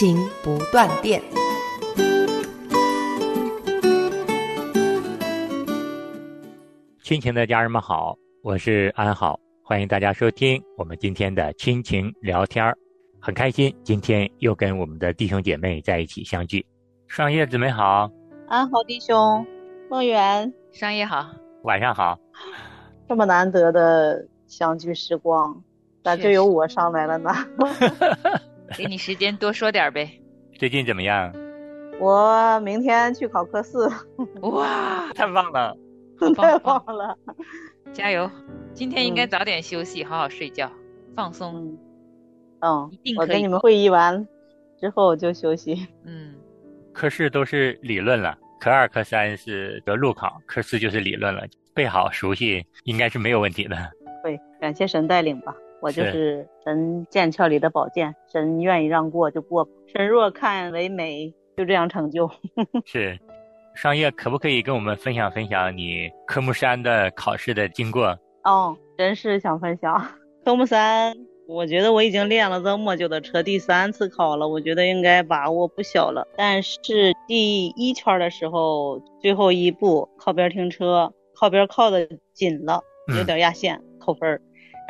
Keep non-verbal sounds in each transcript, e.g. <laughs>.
亲情不断电。亲情的家人们好，我是安好，欢迎大家收听我们今天的亲情聊天儿，很开心今天又跟我们的弟兄姐妹在一起相聚。上叶姊妹好，安好弟兄，梦圆，商业好，晚上好。这么难得的相聚时光，咋就由我上来了呢？<laughs> <laughs> 给你时间多说点呗。最近怎么样？我明天去考科四。哇，<laughs> 太棒了！太棒了！<laughs> 加油！今天应该早点休息，好好睡觉，放松。嗯，一定我跟你们会议完之后就休息。嗯，科四都是理论了，科二、科三是得路考，科四就是理论了，背好熟悉应该是没有问题的。会，感谢神带领吧。我就是神剑鞘里的宝剑，神愿意让过就过，神若看为美，就这样成就。<laughs> 是，商业可不可以跟我们分享分享你科目三的考试的经过？哦，真是想分享。科目三，我觉得我已经练了这么久的车，第三次考了，我觉得应该把握不小了。但是第一圈的时候，最后一步靠边停车，靠边靠的紧了，有点压线，扣分儿。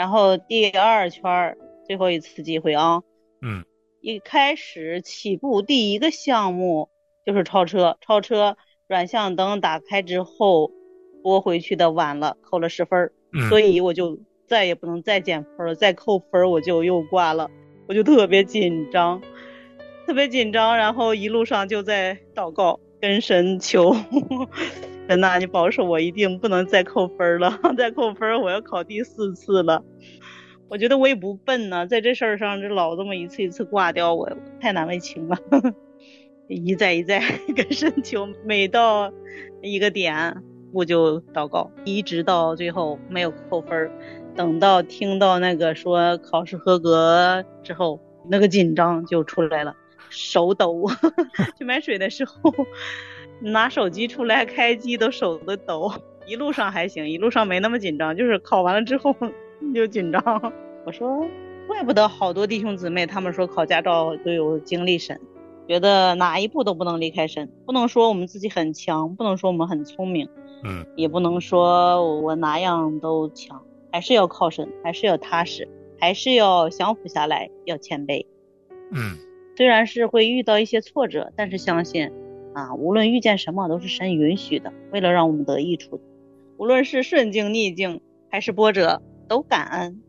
然后第二圈最后一次机会啊，嗯，一开始起步第一个项目就是超车，超车转向灯打开之后拨回去的晚了，扣了十分，嗯、所以我就再也不能再减分了，再扣分我就又挂了，我就特别紧张，特别紧张，然后一路上就在祷告跟神求。<laughs> 神呐，你保守我，一定不能再扣分了！<laughs> 再扣分，我要考第四次了。我觉得我也不笨呢，在这事儿上，这老这么一次一次挂掉我，太难为情了。一再一再 <laughs> 跟神求，每到一个点我就祷告，一直到最后没有扣分。等到听到那个说考试合格之后，那个紧张就出来了，手抖。<laughs> 去买水的时候。拿手机出来开机都手都抖，一路上还行，一路上没那么紧张，就是考完了之后 <laughs> 就紧张。我说，怪不得好多弟兄姊妹他们说考驾照都有经历神，觉得哪一步都不能离开神，不能说我们自己很强，不能说我们很聪明，嗯，也不能说我哪样都强，还是要靠神，还是要踏实，还是要降服下来，要谦卑。嗯，虽然是会遇到一些挫折，但是相信。啊，无论遇见什么，都是神允许的，为了让我们得益处。无论是顺境逆境还是波折，都感恩。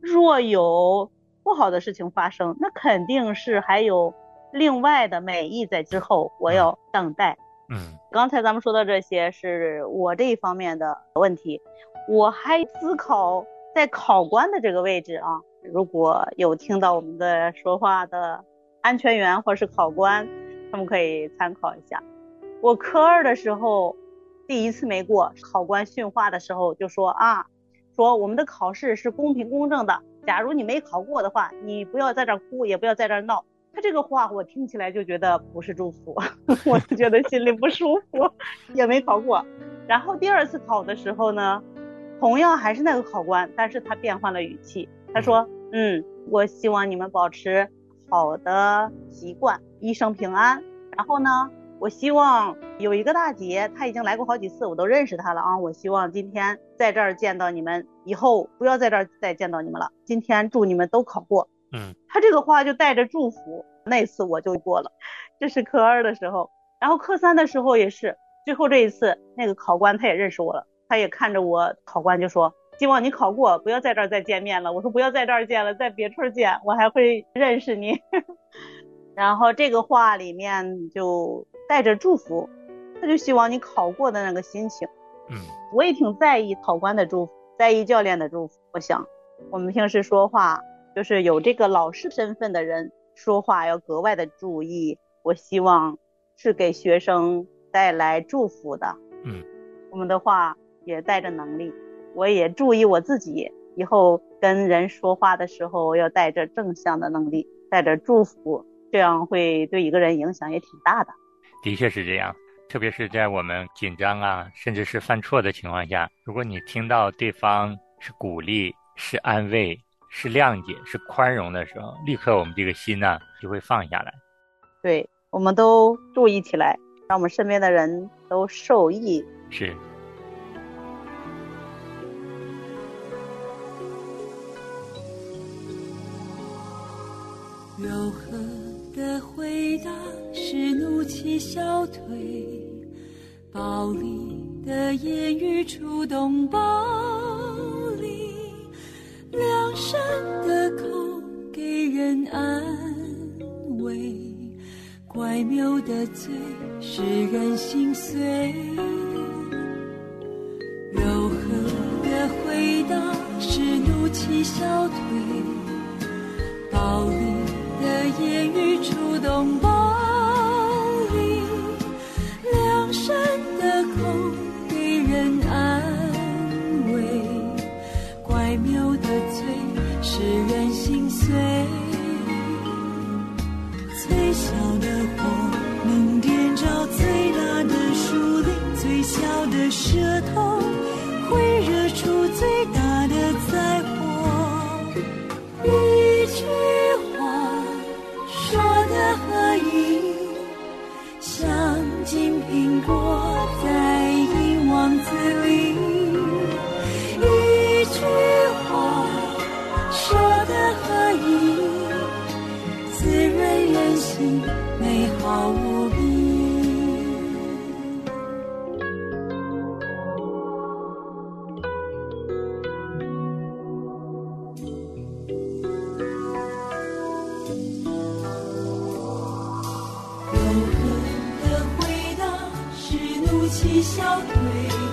若有不好的事情发生，那肯定是还有另外的美意在之后，我要等待。嗯，刚才咱们说的这些是我这一方面的问题，我还思考在考官的这个位置啊，如果有听到我们的说话的安全员或是考官。他们可以参考一下。我科二的时候，第一次没过，考官训话的时候就说啊，说我们的考试是公平公正的。假如你没考过的话，你不要在这哭，也不要在这闹。他这个话我听起来就觉得不是祝福，<laughs> 我就觉得心里不舒服，也没考过。然后第二次考的时候呢，同样还是那个考官，但是他变换了语气，他说，嗯，我希望你们保持好的习惯。一生平安。然后呢，我希望有一个大姐，她已经来过好几次，我都认识她了啊。我希望今天在这儿见到你们，以后不要在这儿再见到你们了。今天祝你们都考过。嗯，她这个话就带着祝福。那次我就过了，这是科二的时候。然后科三的时候也是，最后这一次那个考官他也认识我了，他也看着我，考官就说希望你考过，不要在这儿再见面了。我说不要在这儿见了，在别处见，我还会认识你。<laughs> 然后这个话里面就带着祝福，他就希望你考过的那个心情。嗯，我也挺在意考官的祝福，在意教练的祝福。我想，我们平时说话就是有这个老师身份的人，说话要格外的注意。我希望是给学生带来祝福的。嗯，我们的话也带着能力，我也注意我自己以后跟人说话的时候要带着正向的能力，带着祝福，这样会对一个人影响也挺大的。的确是这样，特别是在我们紧张啊，甚至是犯错的情况下，如果你听到对方是鼓励、是安慰、是谅解、是宽容的时候，立刻我们这个心呢就会放下来。对，我们都注意起来，让我们身边的人都受益。是。柔和的回答使怒气消退，暴力的言语触动暴力，良善的口给人安慰，怪谬的嘴使人心碎。柔和的回答使怒气消退，暴力。拥抱里，两扇，的口给人安慰，怪妙的嘴使人心碎。一起笑对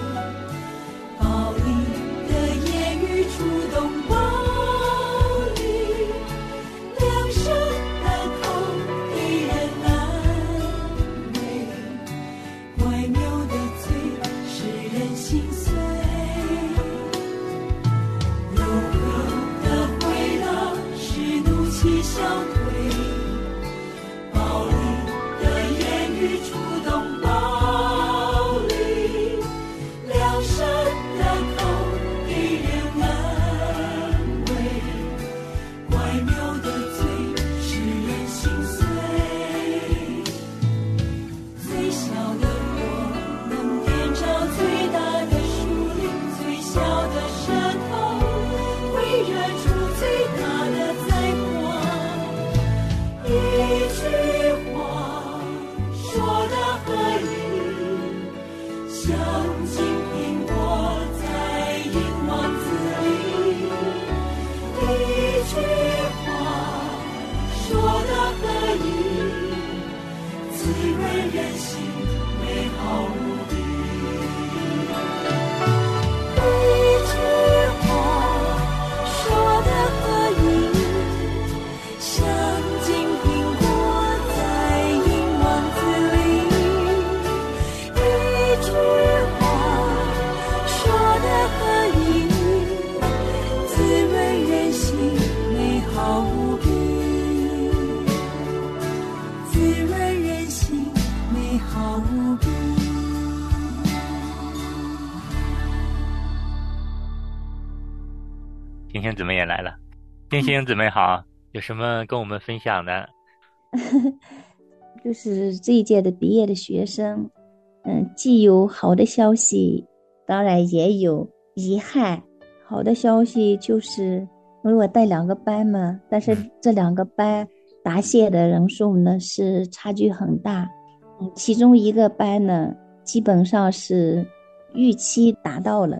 星星姊妹也来了，星星姊妹好，有什么跟我们分享的？<laughs> 就是这一届的毕业的学生，嗯，既有好的消息，当然也有遗憾。好的消息就是，因为我带两个班嘛，但是这两个班答谢的人数呢是差距很大。嗯，其中一个班呢，基本上是预期达到了，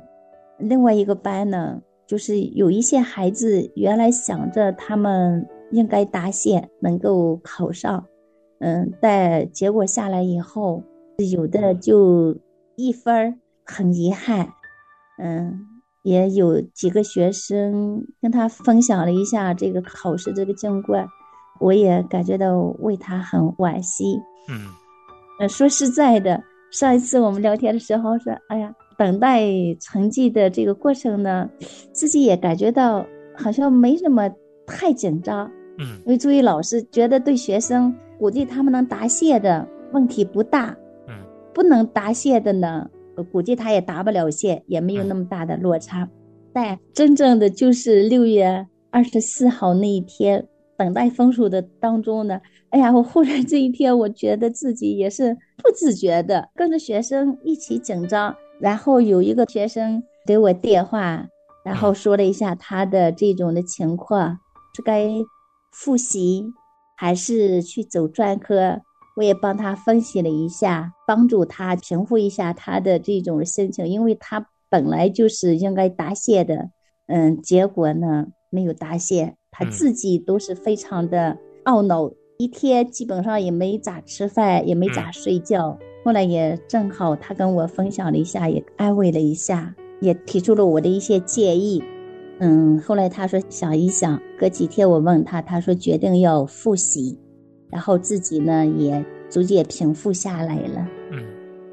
另外一个班呢。就是有一些孩子原来想着他们应该达线能够考上，嗯，但结果下来以后，有的就一分儿很遗憾，嗯，也有几个学生跟他分享了一下这个考试这个经过，我也感觉到为他很惋惜。嗯，呃，说实在的，上一次我们聊天的时候说，哎呀，等待成绩的这个过程呢，自己也感觉到好像没什么太紧张。嗯，因为作为老师，觉得对学生估计他们能答谢的问题不大。嗯，不能答谢的呢，估计他也答不了谢，也没有那么大的落差。但真正的就是六月二十四号那一天，等待分数的当中呢，哎呀，我忽然这一天，我觉得自己也是不自觉的跟着学生一起紧张。然后有一个学生给我电话，然后说了一下他的这种的情况，是该复习还是去走专科，我也帮他分析了一下，帮助他平复一下他的这种心情，因为他本来就是应该答谢的，嗯，结果呢没有答谢，他自己都是非常的懊恼，一天基本上也没咋吃饭，也没咋睡觉。后来也正好他跟我分享了一下，也安慰了一下，也提出了我的一些建议。嗯，后来他说想一想，隔几天我问他，他说决定要复习，然后自己呢也逐渐平复下来了。嗯，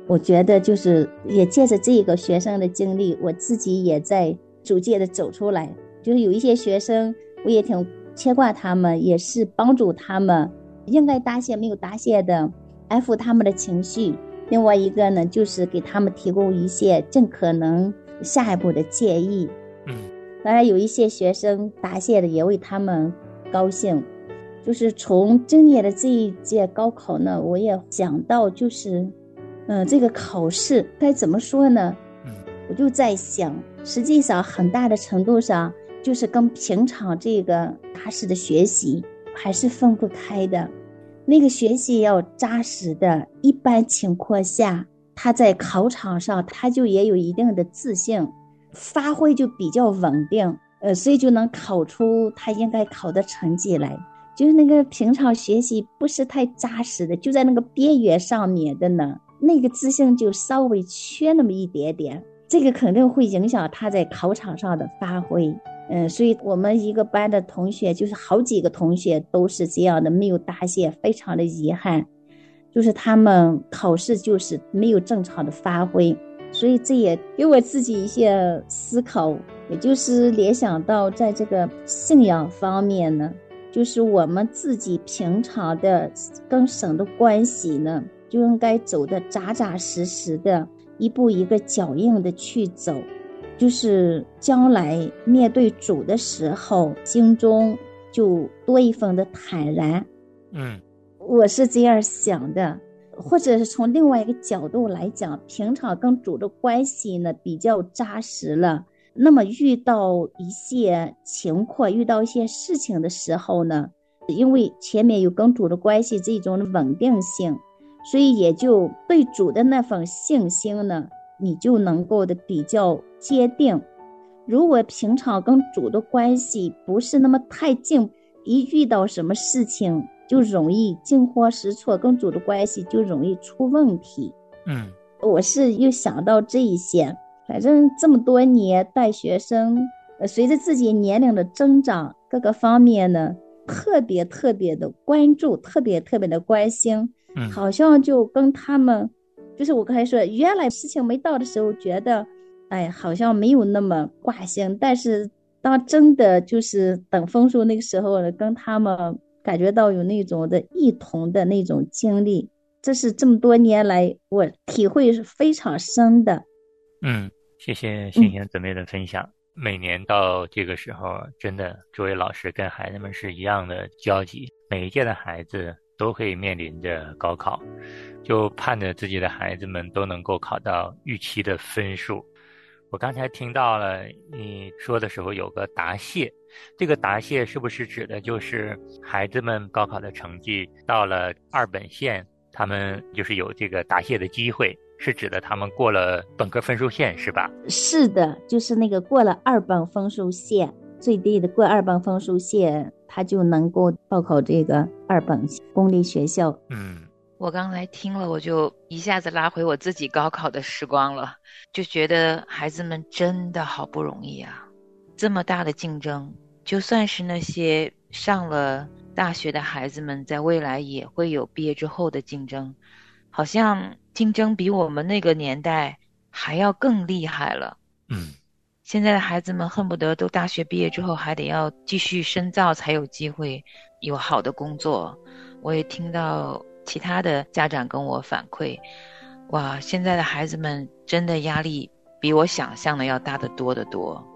我觉得就是也借着这个学生的经历，我自己也在逐渐的走出来。就是有一些学生，我也挺牵挂他们，也是帮助他们应该答谢没有答谢的，安抚他们的情绪。另外一个呢，就是给他们提供一些尽可能下一步的建议。嗯。当然，有一些学生答谢的也为他们高兴。就是从今年的这一届高考呢，我也想到，就是，嗯，这个考试该怎么说呢？嗯，我就在想，实际上很大的程度上就是跟平常这个踏实的学习还是分不开的。那个学习要扎实的，一般情况下，他在考场上他就也有一定的自信。发挥就比较稳定，呃，所以就能考出他应该考的成绩来。就是那个平常学习不是太扎实的，就在那个边缘上面的呢，那个自信就稍微缺那么一点点，这个肯定会影响他在考场上的发挥。嗯，所以我们一个班的同学，就是好几个同学都是这样的，没有答谢，非常的遗憾，就是他们考试就是没有正常的发挥。所以这也给我自己一些思考，也就是联想到在这个信仰方面呢，就是我们自己平常的跟神的关系呢，就应该走的扎扎实实的，一步一个脚印的去走，就是将来面对主的时候，心中就多一份的坦然。嗯，我是这样想的。或者是从另外一个角度来讲，平常跟主的关系呢比较扎实了，那么遇到一些情况、遇到一些事情的时候呢，因为前面有跟主的关系这种的稳定性，所以也就对主的那份信心呢，你就能够的比较坚定。如果平常跟主的关系不是那么太近，一遇到什么事情，就容易惊慌失措，跟主的关系就容易出问题。嗯，我是又想到这一些，反正这么多年带学生，随着自己年龄的增长，各个方面呢，特别特别的关注，特别特别的关心。嗯，好像就跟他们，就是我刚才说，原来事情没到的时候，觉得，哎，好像没有那么挂心，但是当真的就是等分数那个时候了，跟他们。感觉到有那种的异同的那种经历，这是这么多年来我体会是非常深的。嗯，谢谢星星姊妹的分享。每年到这个时候，真的作为老师跟孩子们是一样的焦急。每一届的孩子都会面临着高考，就盼着自己的孩子们都能够考到预期的分数。我刚才听到了你说的时候有个答谢。这个答谢是不是指的就是孩子们高考的成绩到了二本线，他们就是有这个答谢的机会，是指的他们过了本科分数线，是吧？是的，就是那个过了二本分数线，最低的过二本分数线，他就能够报考这个二本公立学校。嗯，我刚才听了，我就一下子拉回我自己高考的时光了，就觉得孩子们真的好不容易啊。这么大的竞争，就算是那些上了大学的孩子们，在未来也会有毕业之后的竞争，好像竞争比我们那个年代还要更厉害了。嗯，现在的孩子们恨不得都大学毕业之后还得要继续深造，才有机会有好的工作。我也听到其他的家长跟我反馈，哇，现在的孩子们真的压力比我想象的要大得多得多。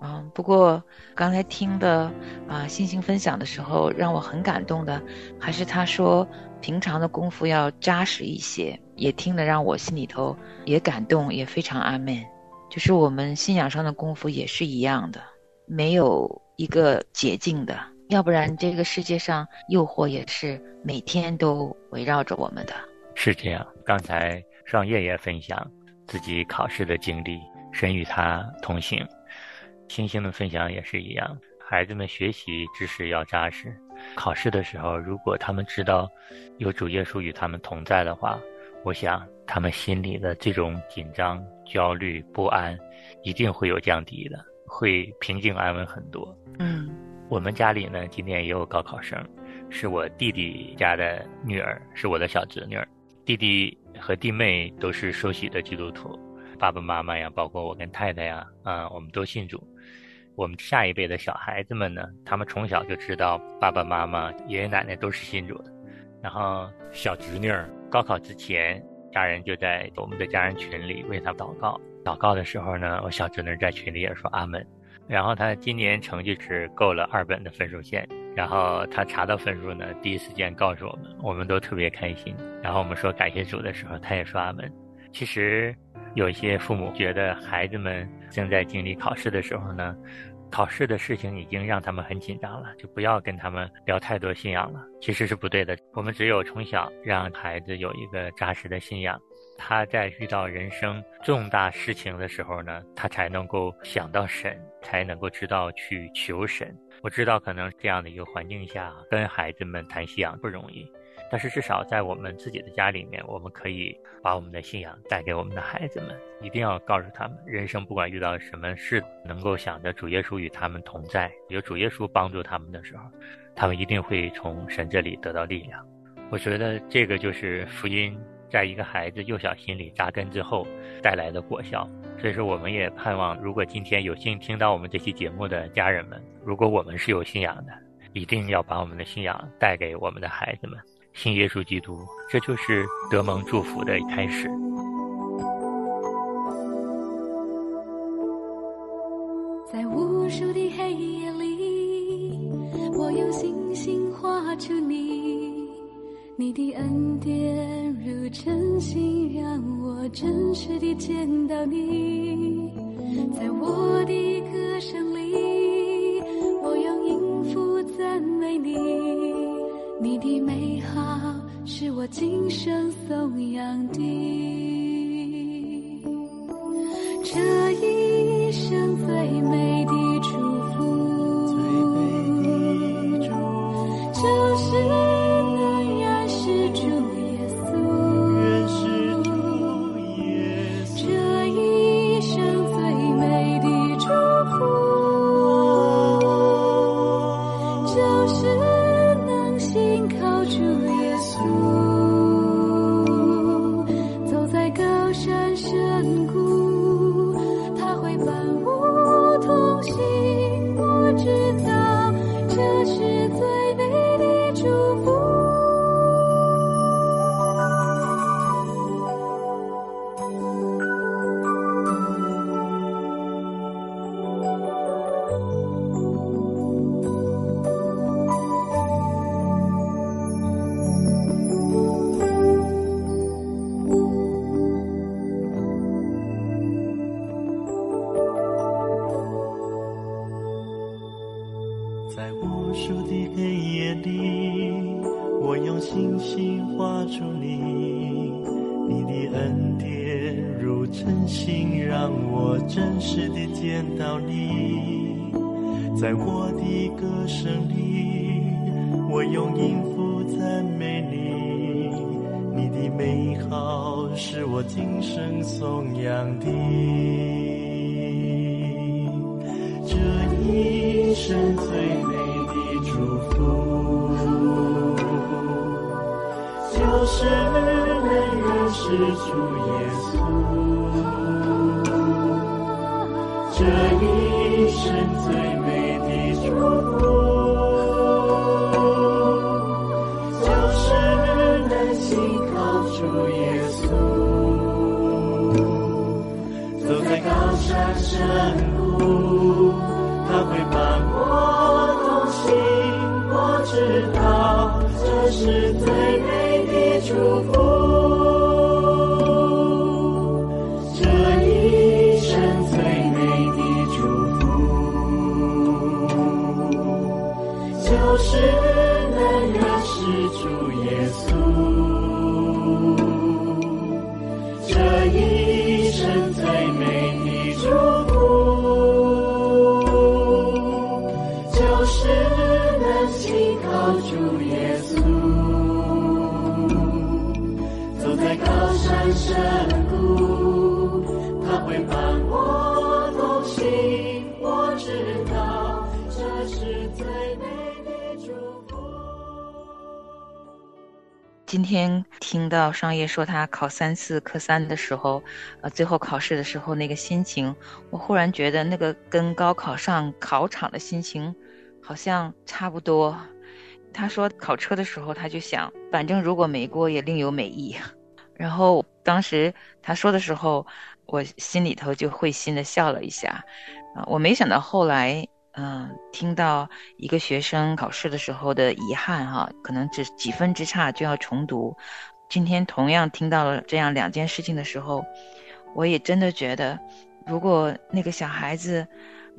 嗯，不过刚才听的啊，星星分享的时候，让我很感动的，还是他说平常的功夫要扎实一些，也听得让我心里头也感动，也非常安慰。就是我们信仰上的功夫也是一样的，没有一个捷径的，要不然这个世界上诱惑也是每天都围绕着我们的。是这样，刚才让叶也分享自己考试的经历，神与他同行。星星的分享也是一样，孩子们学习知识要扎实。考试的时候，如果他们知道有主耶稣与他们同在的话，我想他们心里的这种紧张、焦虑、不安，一定会有降低的，会平静安稳很多。嗯，我们家里呢，今年也有高考生，是我弟弟家的女儿，是我的小侄女儿。弟弟和弟妹都是受洗的基督徒，爸爸妈妈呀，包括我跟太太呀，啊，我们都信主。我们下一辈的小孩子们呢，他们从小就知道爸爸妈妈、爷爷奶奶都是信主的。然后小侄女儿高考之前，家人就在我们的家人群里为他祷告。祷告的时候呢，我小侄女在群里也说阿门。然后他今年成绩是够了二本的分数线，然后他查到分数呢，第一时间告诉我们，我们都特别开心。然后我们说感谢主的时候，他也说阿门。其实有一些父母觉得孩子们正在经历考试的时候呢。考试的事情已经让他们很紧张了，就不要跟他们聊太多信仰了。其实是不对的。我们只有从小让孩子有一个扎实的信仰，他在遇到人生重大事情的时候呢，他才能够想到神，才能够知道去求神。我知道，可能这样的一个环境下，跟孩子们谈信仰不容易。但是至少在我们自己的家里面，我们可以把我们的信仰带给我们的孩子们，一定要告诉他们，人生不管遇到什么事，能够想着主耶稣与他们同在，有主耶稣帮助他们的时候，他们一定会从神这里得到力量。我觉得这个就是福音在一个孩子幼小心里扎根之后带来的果效。所以说，我们也盼望，如果今天有幸听到我们这期节目的家人们，如果我们是有信仰的，一定要把我们的信仰带给我们的孩子们。信耶稣基督，这就是得蒙祝福的开始。在无数的黑夜里，我用星星画出你，你的恩典如晨星，让我真实地见到你。在我的歌声里，我用音符赞美你。你的美好是我今生颂扬的，这一生最美的这一生最美的祝福，就是能信靠主耶稣。走在高山深谷，他会伴我同行。我知道这是最美的祝福。在高山深谷，他会伴我同行。我知道这是最美的祝福。今天听到商业说他考三次科三的时候，呃，最后考试的时候那个心情，我忽然觉得那个跟高考上考场的心情好像差不多。他说考车的时候，他就想，反正如果没过也另有美意。然后当时他说的时候，我心里头就会心的笑了一下。啊、我没想到后来，嗯、听到一个学生考试的时候的遗憾哈、可能只几分之差就要重读。今天同样听到了这样两件事情的时候，我也真的觉得，如果那个小孩子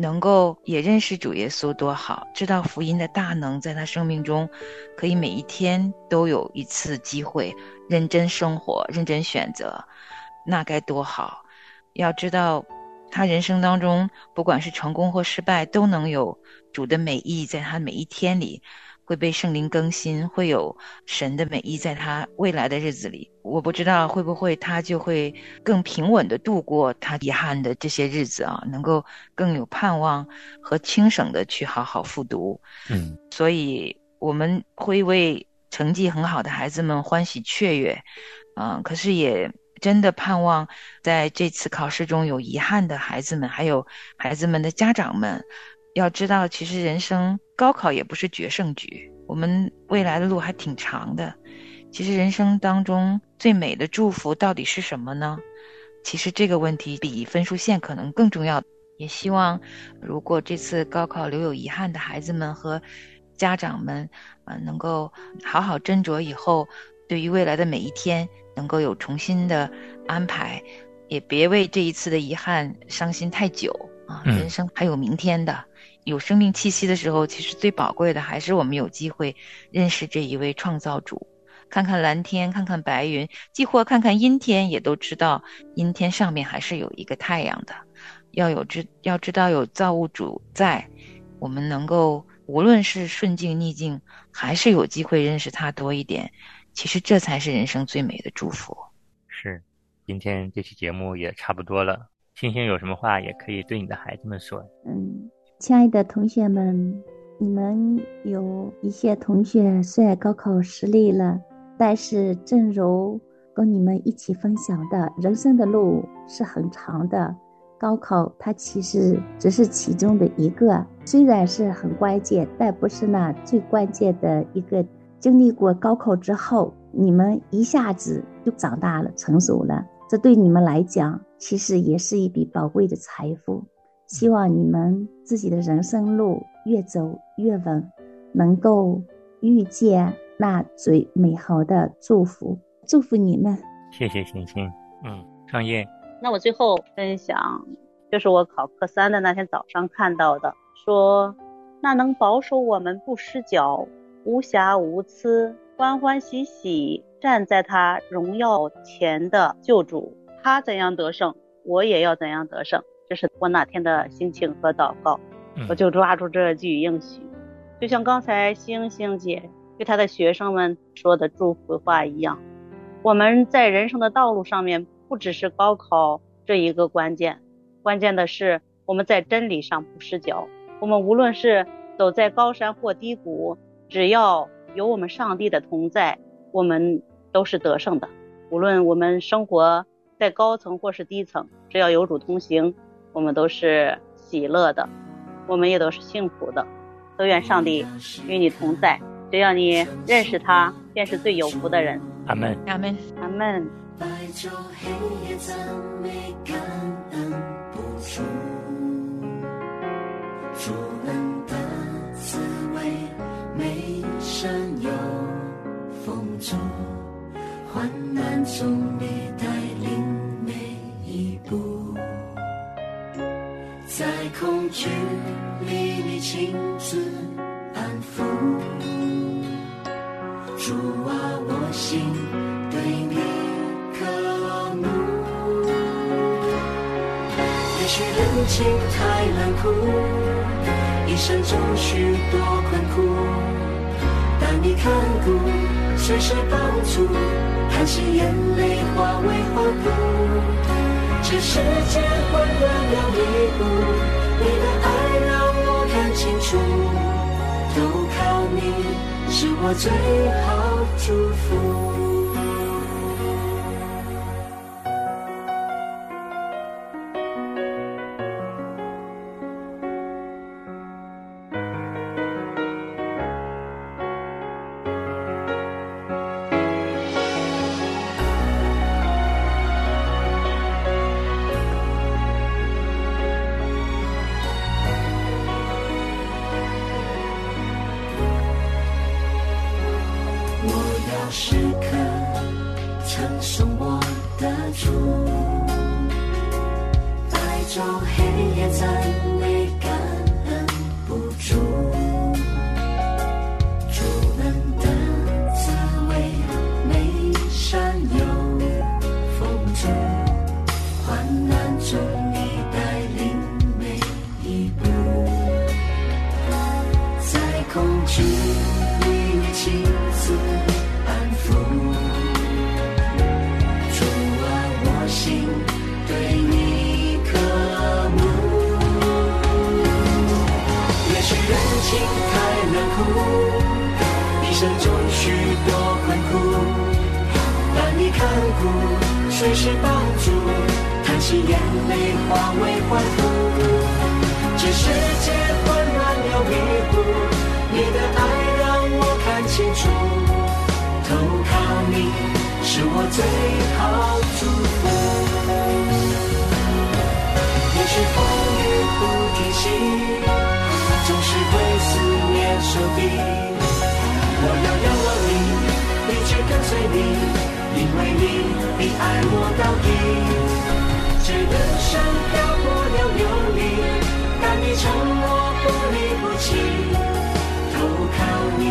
能够也认识主耶稣多好，知道福音的大能在他生命中，可以每一天都有一次机会认真生活、认真选择，那该多好！要知道，他人生当中不管是成功或失败，都能有主的美意在他每一天里。会被圣灵更新，会有神的美意在他未来的日子里。我不知道会不会他就会更平稳的度过他遗憾的这些日子啊，能够更有盼望和轻省的去好好复读。嗯，所以我们会为成绩很好的孩子们欢喜雀跃，嗯、可是也真的盼望在这次考试中有遗憾的孩子们，还有孩子们的家长们。要知道，其实人生高考也不是决胜局，我们未来的路还挺长的。其实人生当中最美的祝福到底是什么呢？其实这个问题比分数线可能更重要。也希望，如果这次高考留有遗憾的孩子们和家长们，呃，能够好好斟酌以后，对于未来的每一天能够有重新的安排，也别为这一次的遗憾伤心太久啊！嗯人生还有明天的。有生命气息的时候，其实最宝贵的还是我们有机会认识这一位创造主，看看蓝天，看看白云，即或看看阴天，也都知道阴天上面还是有一个太阳的。要有知，要知道有造物主在，我们能够无论是顺境逆境，还是有机会认识他多一点。其实这才是人生最美的祝福。是，今天这期节目也差不多了。星星有什么话也可以对你的孩子们说。嗯，亲爱的同学们，你们有一些同学虽然高考失利了，但是正如跟你们一起分享的，人生的路是很长的。高考它其实只是其中的一个，虽然是很关键，但不是那最关键的一个。经历过高考之后，你们一下子就长大了、成熟了，这对你们来讲，其实也是一笔宝贵的财富。希望你们自己的人生路越走越稳，能够遇见那最美好的祝福。祝福你们！谢谢星星。嗯，创业。那我最后分享，就是我考科三的那天早上看到的，说那能保守我们不失脚、无瑕无疵、欢欢喜喜站在他荣耀前的救主，他怎样得胜，我也要怎样得胜。这是我那天的心情和祷告，我就抓住这句应许，就像刚才星星姐对她的学生们说的祝福话一样，我们在人生的道路上面。不只是高考这一个关键，关键的是我们在真理上不失脚。我们无论是走在高山或低谷，只要有我们上帝的同在，我们都是得胜的。无论我们生活在高层或是低层，只要有主同行，我们都是喜乐的，我们也都是幸福的。都愿上帝与你同在，只要你认识他，便是最有福的人。阿门，阿门，阿门。白昼黑夜赞美感恩不住，主恩的滋味每生有丰足，患难中你在恐惧里你亲自安抚，主啊，我心对你。渴慕，也许人情太冷酷，一生中许多困苦，但你看顾，随时帮助，叹息眼泪化为欢呼。这世界混乱又迷雾，你的爱让我看清楚，都靠你，是我最好祝福。生中许多困苦，但你看顾，随时帮助，叹息眼泪化为欢呼。这世界混乱又迷糊，你的爱让我看清楚。投靠你，是我最好祝福。也许风雨不停息，总是会思念手臂。我要仰望你，一直跟随你，因为你比爱我到底。这人生漂泊了流离，但你承诺不离不弃。投靠你。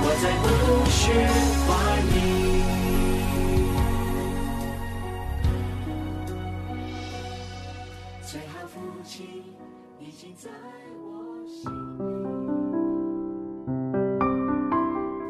我再不需怀疑。最好父亲已经在我心。